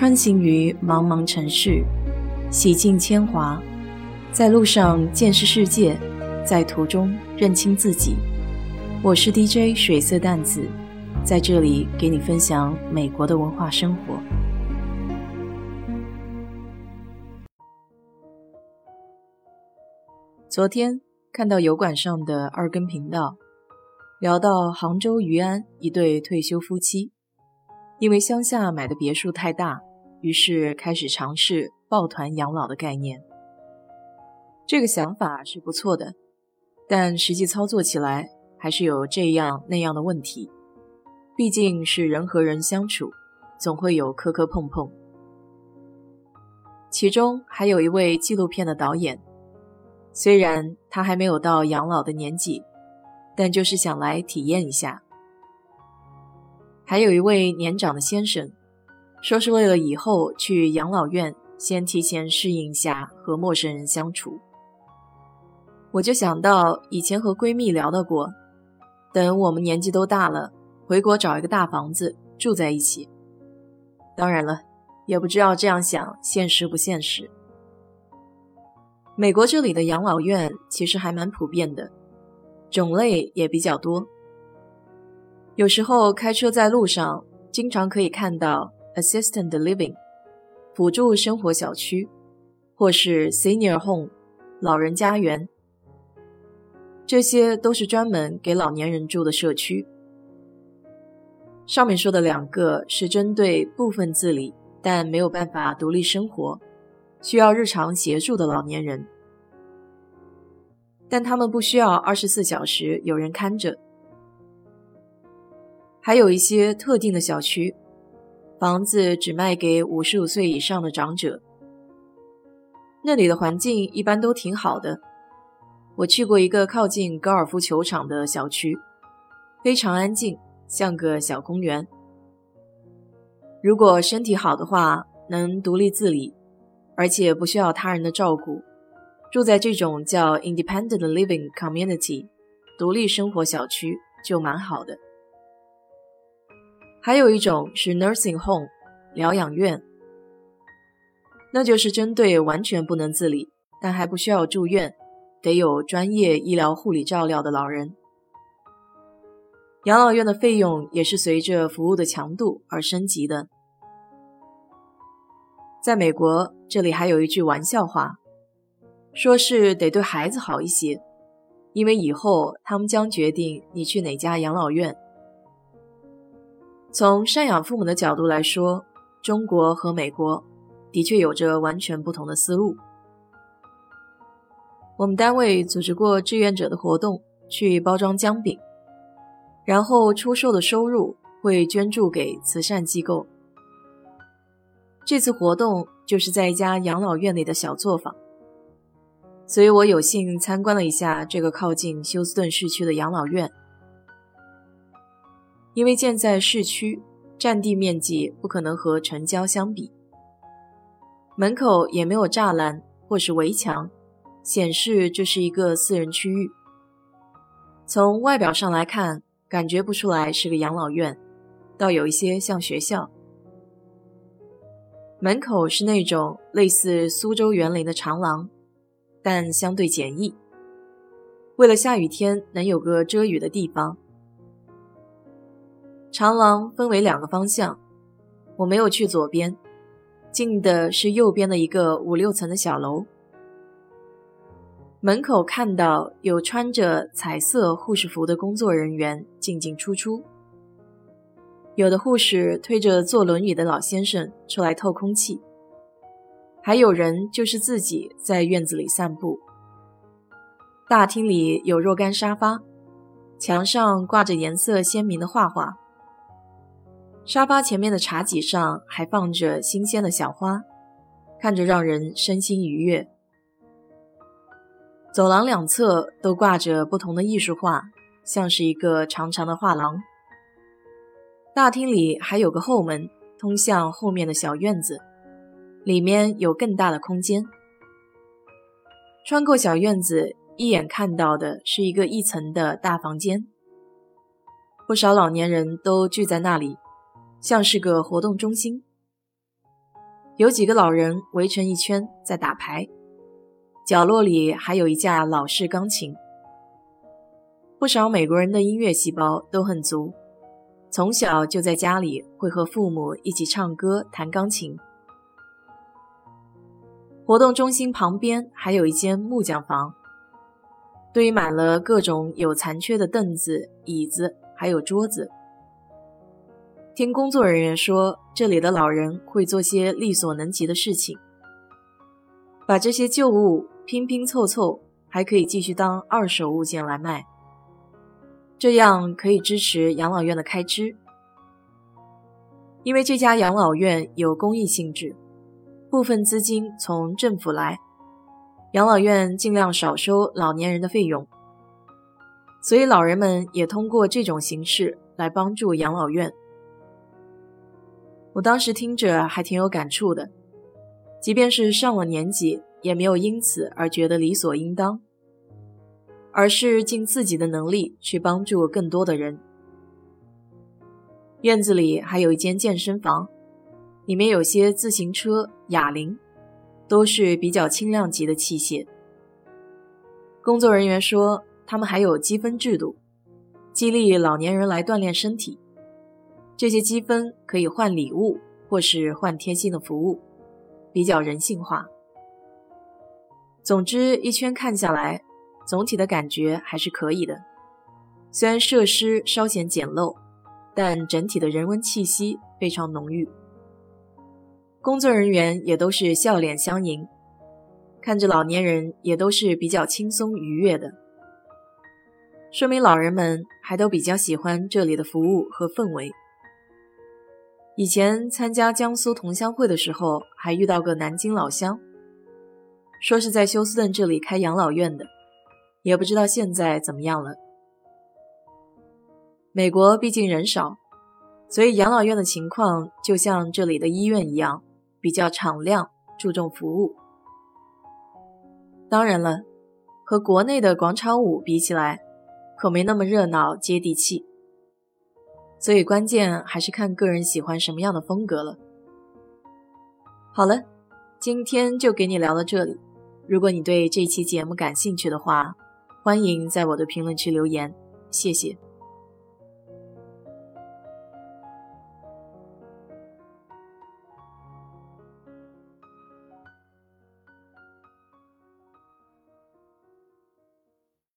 穿行于茫茫城市，洗尽铅华，在路上见识世界，在途中认清自己。我是 DJ 水色淡子，在这里给你分享美国的文化生活。昨天看到油管上的二更频道，聊到杭州余安一对退休夫妻。因为乡下买的别墅太大，于是开始尝试抱团养老的概念。这个想法是不错的，但实际操作起来还是有这样那样的问题。毕竟是人和人相处，总会有磕磕碰碰。其中还有一位纪录片的导演，虽然他还没有到养老的年纪，但就是想来体验一下。还有一位年长的先生，说是为了以后去养老院，先提前适应一下和陌生人相处。我就想到以前和闺蜜聊到过，等我们年纪都大了，回国找一个大房子住在一起。当然了，也不知道这样想现实不现实。美国这里的养老院其实还蛮普遍的，种类也比较多。有时候开车在路上，经常可以看到 assistant living 辅助生活小区，或是 senior home 老人家园，这些都是专门给老年人住的社区。上面说的两个是针对部分自理但没有办法独立生活，需要日常协助的老年人，但他们不需要二十四小时有人看着。还有一些特定的小区，房子只卖给五十五岁以上的长者。那里的环境一般都挺好的。我去过一个靠近高尔夫球场的小区，非常安静，像个小公园。如果身体好的话，能独立自理，而且不需要他人的照顾，住在这种叫 Independent Living Community 独立生活小区就蛮好的。还有一种是 nursing home 疗养院，那就是针对完全不能自理，但还不需要住院，得有专业医疗护理照料的老人。养老院的费用也是随着服务的强度而升级的。在美国，这里还有一句玩笑话，说是得对孩子好一些，因为以后他们将决定你去哪家养老院。从赡养父母的角度来说，中国和美国的确有着完全不同的思路。我们单位组织过志愿者的活动，去包装姜饼，然后出售的收入会捐助给慈善机构。这次活动就是在一家养老院里的小作坊，所以我有幸参观了一下这个靠近休斯顿市区的养老院。因为建在市区，占地面积不可能和城郊相比，门口也没有栅栏或是围墙，显示这是一个私人区域。从外表上来看，感觉不出来是个养老院，倒有一些像学校。门口是那种类似苏州园林的长廊，但相对简易，为了下雨天能有个遮雨的地方。长廊分为两个方向，我没有去左边，进的是右边的一个五六层的小楼。门口看到有穿着彩色护士服的工作人员进进出出，有的护士推着坐轮椅的老先生出来透空气，还有人就是自己在院子里散步。大厅里有若干沙发，墙上挂着颜色鲜明的画画。沙发前面的茶几上还放着新鲜的小花，看着让人身心愉悦。走廊两侧都挂着不同的艺术画，像是一个长长的画廊。大厅里还有个后门，通向后面的小院子，里面有更大的空间。穿过小院子，一眼看到的是一个一层的大房间，不少老年人都聚在那里。像是个活动中心，有几个老人围成一圈在打牌，角落里还有一架老式钢琴。不少美国人的音乐细胞都很足，从小就在家里会和父母一起唱歌、弹钢琴。活动中心旁边还有一间木匠房，堆满了各种有残缺的凳子、椅子，还有桌子。听工作人员说，这里的老人会做些力所能及的事情，把这些旧物拼拼凑凑，还可以继续当二手物件来卖，这样可以支持养老院的开支。因为这家养老院有公益性质，部分资金从政府来，养老院尽量少收老年人的费用，所以老人们也通过这种形式来帮助养老院。我当时听着还挺有感触的，即便是上了年纪，也没有因此而觉得理所应当，而是尽自己的能力去帮助更多的人。院子里还有一间健身房，里面有些自行车、哑铃，都是比较轻量级的器械。工作人员说，他们还有积分制度，激励老年人来锻炼身体。这些积分可以换礼物，或是换贴心的服务，比较人性化。总之，一圈看下来，总体的感觉还是可以的。虽然设施稍显简陋，但整体的人文气息非常浓郁。工作人员也都是笑脸相迎，看着老年人也都是比较轻松愉悦的，说明老人们还都比较喜欢这里的服务和氛围。以前参加江苏同乡会的时候，还遇到个南京老乡，说是在休斯顿这里开养老院的，也不知道现在怎么样了。美国毕竟人少，所以养老院的情况就像这里的医院一样，比较敞亮，注重服务。当然了，和国内的广场舞比起来，可没那么热闹接地气。所以关键还是看个人喜欢什么样的风格了。好了，今天就给你聊到这里。如果你对这期节目感兴趣的话，欢迎在我的评论区留言，谢谢。